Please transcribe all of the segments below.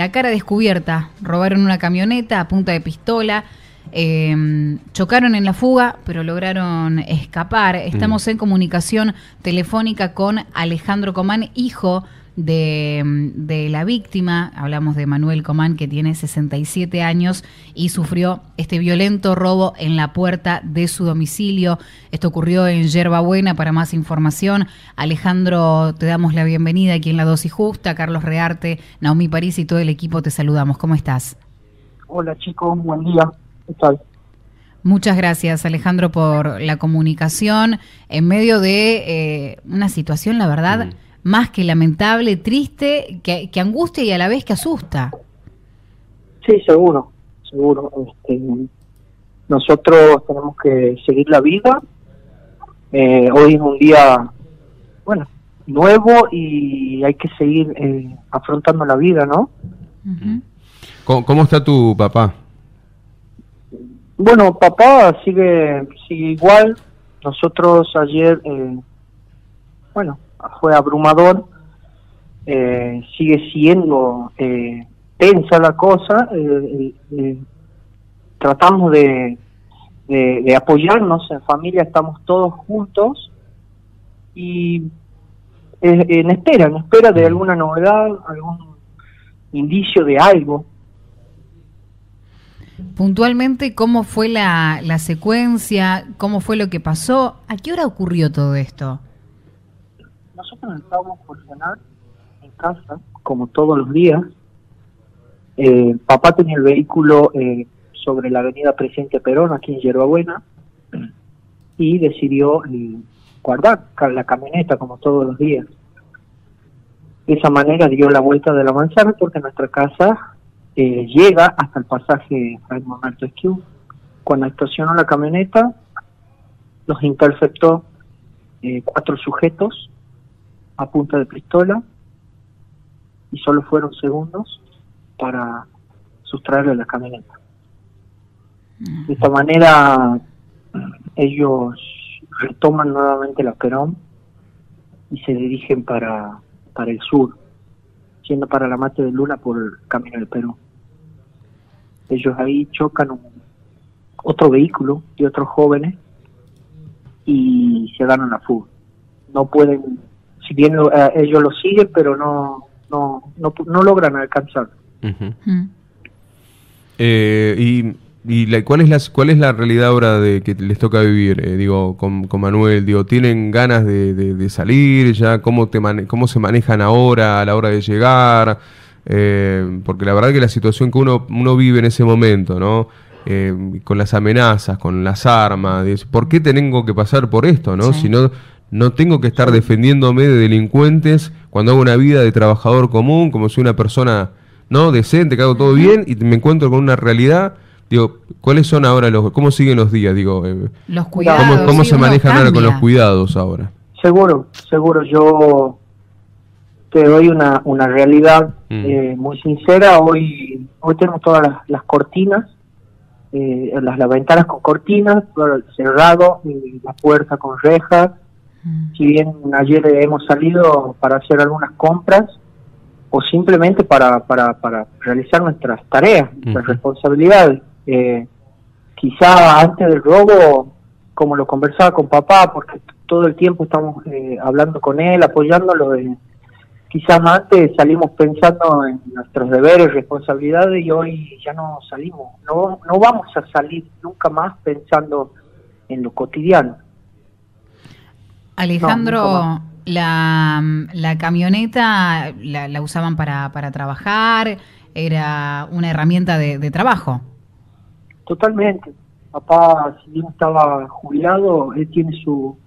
La cara descubierta, robaron una camioneta a punta de pistola, eh, chocaron en la fuga, pero lograron escapar. Estamos en comunicación telefónica con Alejandro Comán, hijo de, de la víctima. Hablamos de Manuel Comán, que tiene 67 años y sufrió este violento robo en la puerta de su domicilio. Esto ocurrió en Yerba Buena. Para más información, Alejandro, te damos la bienvenida aquí en La Dosis Justa. Carlos Rearte, Naomi París y todo el equipo te saludamos. ¿Cómo estás? Hola chicos, buen día. ¿Qué tal? Muchas gracias Alejandro por la comunicación en medio de eh, una situación, la verdad, mm. Más que lamentable, triste, que, que, angustia y a la vez que asusta. Sí, seguro, seguro. Este, nosotros tenemos que seguir la vida. Eh, hoy es un día, bueno, nuevo y hay que seguir eh, afrontando la vida, ¿no? ¿Cómo, ¿Cómo está tu papá? Bueno, papá sigue, sigue igual. Nosotros ayer, eh, bueno, fue abrumador. Eh, sigue siendo eh, tensa la cosa. tratamos de, de, apoyarnos en familia, estamos todos juntos y en espera, en espera de alguna novedad, algún indicio de algo. Puntualmente, ¿cómo fue la, la secuencia? ¿Cómo fue lo que pasó? ¿A qué hora ocurrió todo esto? Nosotros estábamos por cenar en casa, como todos los días. Eh, papá tenía el vehículo eh, sobre la avenida Presidente Perón, aquí en Yerbabuena, y decidió eh, guardar la camioneta como todos los días. De esa manera dio la vuelta de la manzana porque nuestra casa llega hasta el pasaje al momento Esquiu. Cuando estacionó la camioneta, los interceptó cuatro sujetos a punta de pistola y solo fueron segundos para sustraerle la camioneta. De esta manera ellos retoman nuevamente la Perón y se dirigen para, para el sur, siendo para la Mate de Luna por el camino del Perú ellos ahí chocan un, otro vehículo de otros jóvenes y se dan a la fuga. No pueden, si bien eh, ellos lo siguen, pero no, no, no, logran alcanzar. Mm. Eh, y ¿Y la, cuál es la cuál es la realidad ahora de que les toca vivir? Eh, digo, con, con, Manuel, digo, ¿tienen ganas de, de, salir ya? ¿Cómo, te ¿Cómo se manejan ahora a la hora de llegar? Eh, porque la verdad que la situación que uno, uno vive en ese momento, ¿no? Eh, con las amenazas, con las armas, ¿por qué tengo que pasar por esto, no? Si no, no tengo que estar defendiéndome de delincuentes cuando hago una vida de trabajador común, como soy una persona, ¿no? Decente, que hago todo bien y me encuentro con una realidad. Digo, ¿cuáles son ahora los, cómo siguen los días? Digo, eh, los cuidados. ¿Cómo, cómo se manejan ahora con los cuidados ahora? Seguro, seguro. Yo te doy una, una realidad mm. eh, muy sincera. Hoy hoy tenemos todas las, cortinas, eh, las, las ventanas con cortinas, cerrado, y la puerta con rejas. Mm. Si bien ayer hemos salido para hacer algunas compras o simplemente para, para, para realizar nuestras tareas, nuestras responsabilidades. Eh, quizá antes del robo, como lo conversaba con papá, porque todo el tiempo estamos eh, hablando con él, apoyándolo en quizás antes salimos pensando en nuestros deberes, responsabilidades y hoy ya no salimos, no, no vamos a salir nunca más pensando en lo cotidiano. Alejandro, la, la, camioneta la, usaban para, para trabajar, era una herramienta de, trabajo. Totalmente. Papá, si bien estaba jubilado, él tiene su,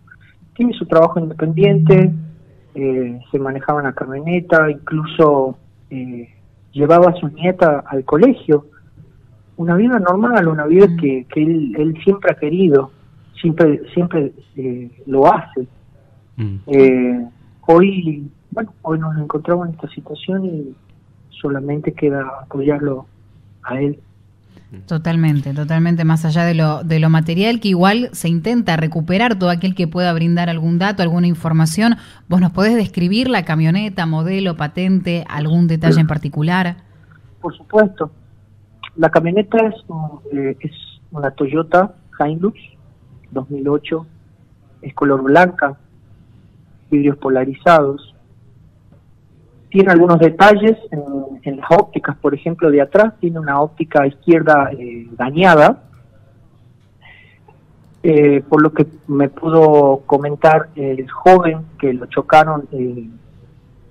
tiene su trabajo independiente eh, se manejaba una camioneta, incluso eh, llevaba a su nieta al colegio. Una vida normal, una vida mm. que, que él, él, siempre ha querido, siempre, siempre eh, lo hace. Mm. hoy, bueno, hoy nos encontramos en esta situación y solamente queda apoyarlo a él. Totalmente, totalmente más allá de lo, de lo material, que igual se intenta recuperar todo aquel que pueda brindar algún dato, alguna información. ¿Vos nos podés describir la camioneta, modelo, patente, algún detalle en particular? por supuesto. La camioneta es, eh, es una Toyota Hilux 2008, es color blanca, vidrios polarizados. Tiene algunos detalles en, las ópticas, por ejemplo, de atrás tiene una óptica izquierda eh, dañada, eh, por lo que me pudo comentar el joven que lo chocaron, eh,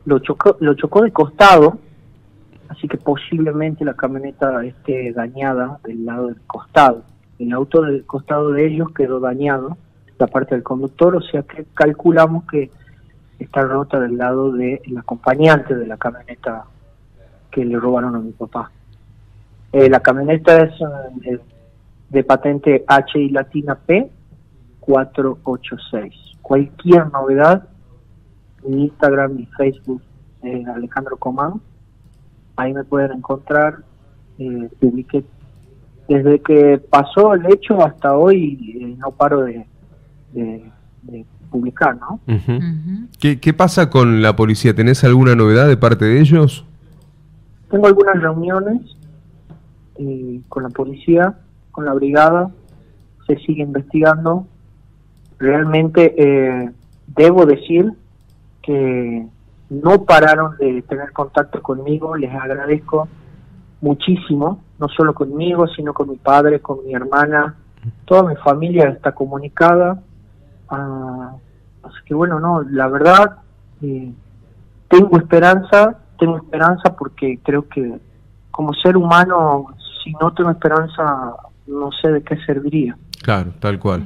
lo, chocó, lo chocó de costado, así que posiblemente la camioneta esté dañada del lado del costado. El auto del costado de ellos quedó dañado, la parte del conductor, o sea que calculamos que está rota del lado del acompañante de la camioneta que le robaron a mi papá. Eh, la camioneta es de patente HI Latina P 486. Cualquier novedad, mi Instagram, mi Facebook, eh, Alejandro Comán, ahí me pueden encontrar. Eh, desde que pasó el hecho hasta hoy eh, no paro de, publicar, ¿no? ¿Qué, ¿Qué pasa con la policía? ¿Tenés alguna novedad de parte de ellos? Tengo algunas reuniones eh, con la policía con la brigada, se sigue investigando. Realmente eh, debo decir que no pararon de tener contacto conmigo, les agradezco muchísimo, no solo conmigo, sino con mi padre, con mi hermana, toda mi familia está comunicada. Ah, así que bueno, no, la verdad, eh, tengo esperanza, tengo esperanza porque creo que como ser humano, si no tengo esperanza, no sé de qué serviría. Claro, tal cual.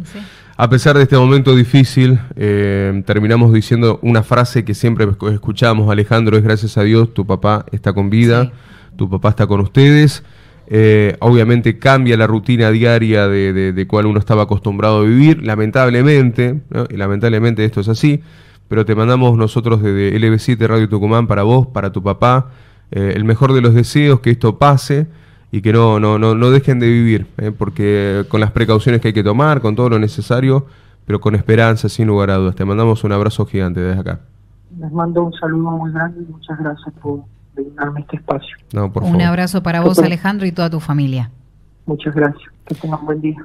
A pesar de este momento difícil, eh, terminamos diciendo una frase que siempre escuchamos, Alejandro, es gracias a Dios, tu papá está con vida, tu papá está con ustedes. Eh, obviamente cambia la rutina diaria de, de, cual uno estaba acostumbrado a vivir, lamentablemente, y lamentablemente esto es así, pero te mandamos nosotros desde LB7 Radio Tucumán para vos, para tu papá, eh, el mejor de los deseos, que esto pase y que no, no, no, no dejen de vivir, ¿eh? porque con las precauciones que hay que tomar, con todo lo necesario, pero con esperanza, sin lugar a dudas. Te mandamos un abrazo gigante desde acá. Les mando un saludo muy grande y muchas gracias por brindarme este espacio. un abrazo para vos, Alejandro, y toda tu familia. Muchas gracias. Que tengan buen día.